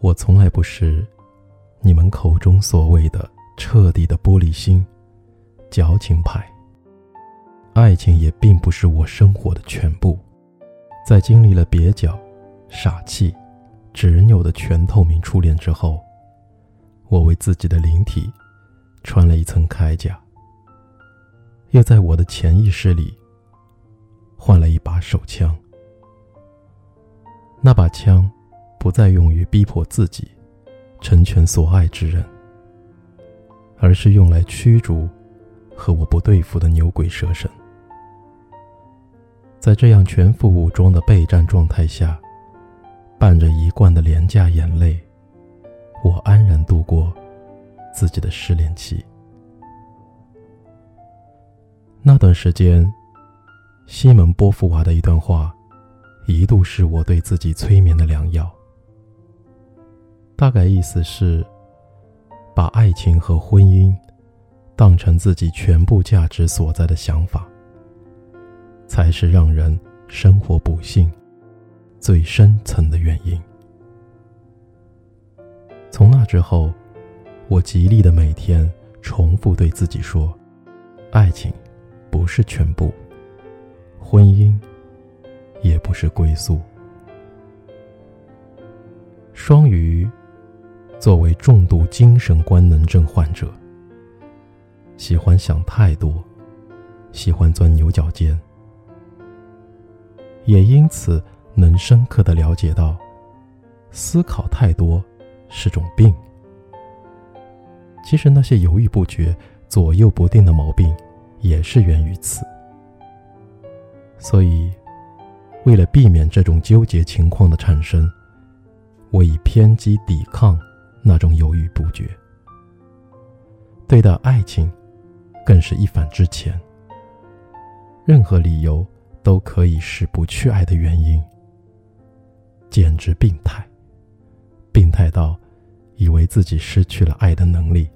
我从来不是你们口中所谓的彻底的玻璃心、矫情派。爱情也并不是我生活的全部。在经历了蹩脚、傻气、执拗的全透明初恋之后，我为自己的灵体穿了一层铠甲，又在我的潜意识里换了一把手枪。那把枪。不再用于逼迫自己成全所爱之人，而是用来驱逐和我不对付的牛鬼蛇神。在这样全副武装的备战状态下，伴着一贯的廉价眼泪，我安然度过自己的失恋期。那段时间，西蒙波伏娃的一段话，一度是我对自己催眠的良药。大概意思是，把爱情和婚姻当成自己全部价值所在的想法，才是让人生活不幸最深层的原因。从那之后，我极力的每天重复对自己说：爱情不是全部，婚姻也不是归宿。双鱼。作为重度精神官能症患者，喜欢想太多，喜欢钻牛角尖，也因此能深刻的了解到，思考太多是种病。其实那些犹豫不决、左右不定的毛病，也是源于此。所以，为了避免这种纠结情况的产生，我以偏激抵抗。那种犹豫不决，对待爱情，更是一反之前。任何理由都可以是不去爱的原因，简直病态，病态到以为自己失去了爱的能力。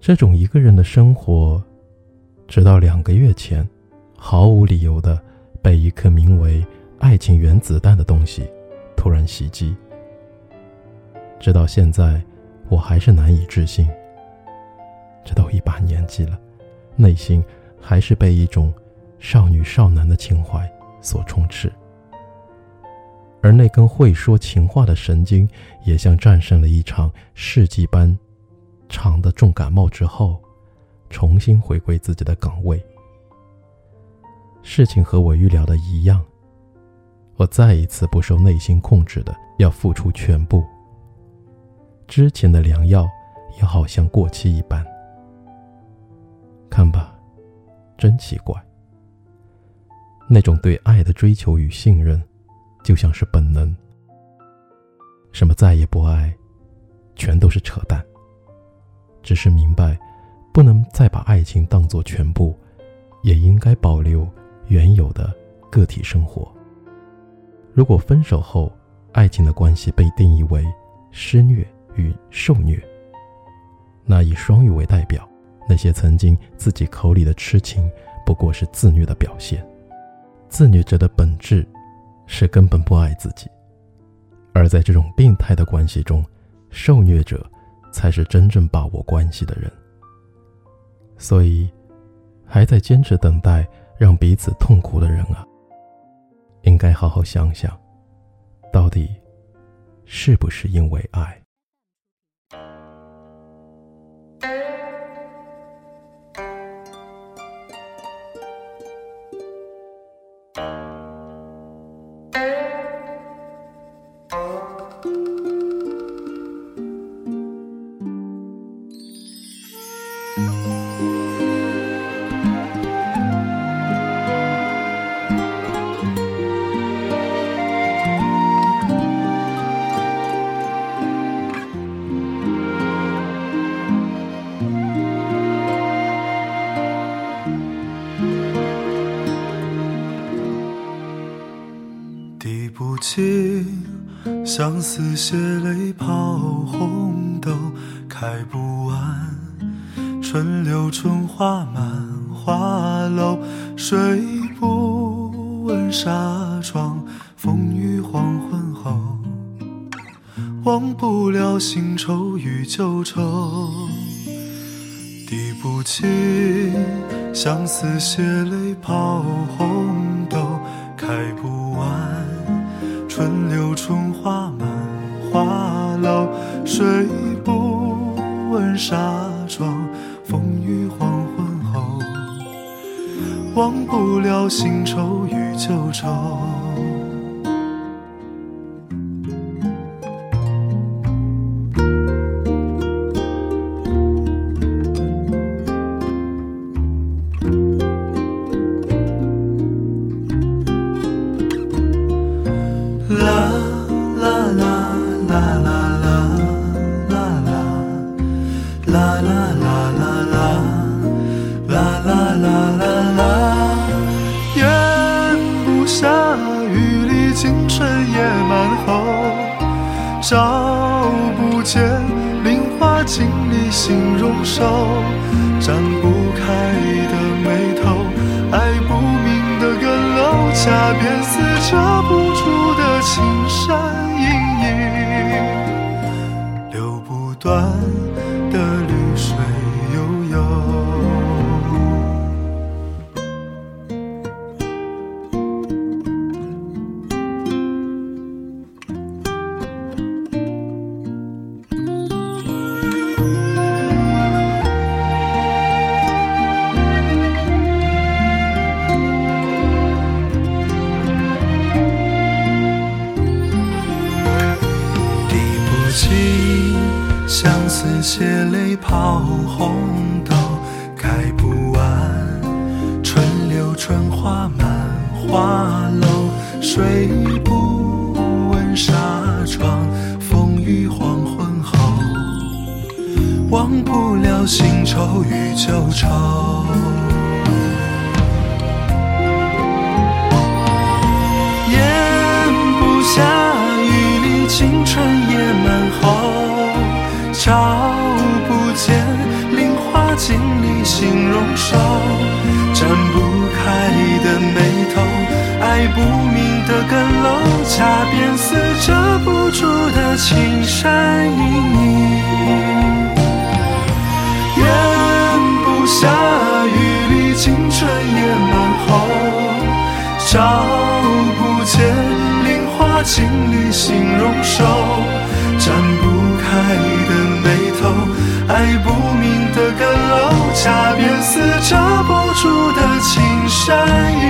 这种一个人的生活，直到两个月前，毫无理由的被一颗名为“爱情原子弹”的东西突然袭击。直到现在，我还是难以置信。这都一把年纪了，内心还是被一种少女少男的情怀所充斥。而那根会说情话的神经，也像战胜了一场世纪般长的重感冒之后，重新回归自己的岗位。事情和我预料的一样，我再一次不受内心控制的要付出全部。之前的良药也好像过期一般。看吧，真奇怪。那种对爱的追求与信任，就像是本能。什么再也不爱，全都是扯淡。只是明白，不能再把爱情当作全部，也应该保留原有的个体生活。如果分手后，爱情的关系被定义为施虐。与受虐，那以双鱼为代表，那些曾经自己口里的痴情，不过是自虐的表现。自虐者的本质，是根本不爱自己，而在这种病态的关系中，受虐者才是真正把握关系的人。所以，还在坚持等待让彼此痛苦的人啊，应该好好想想，到底是不是因为爱？相思血泪抛红豆，开不。春柳春花满花楼，睡不稳纱窗，风雨黄昏后。忘不了新愁与旧愁，滴不尽相思血泪抛红忘不了新愁与旧愁。照不见菱花镜里心容瘦，展不开的眉头，爱不明的更漏，恰便似遮不住的青山隐隐，流不断血泪泡红豆，开不完春柳春花满花楼，睡不稳纱窗，风雨黄昏后，忘不了新愁与旧愁。镜里心容瘦，展不开的眉头，爱不明的更漏，恰便似遮不住的青山隐隐。咽不下雨里青春野满喉，照不见菱花镜里形容瘦，展不开的眉头，爱不明。下便似遮不住的青山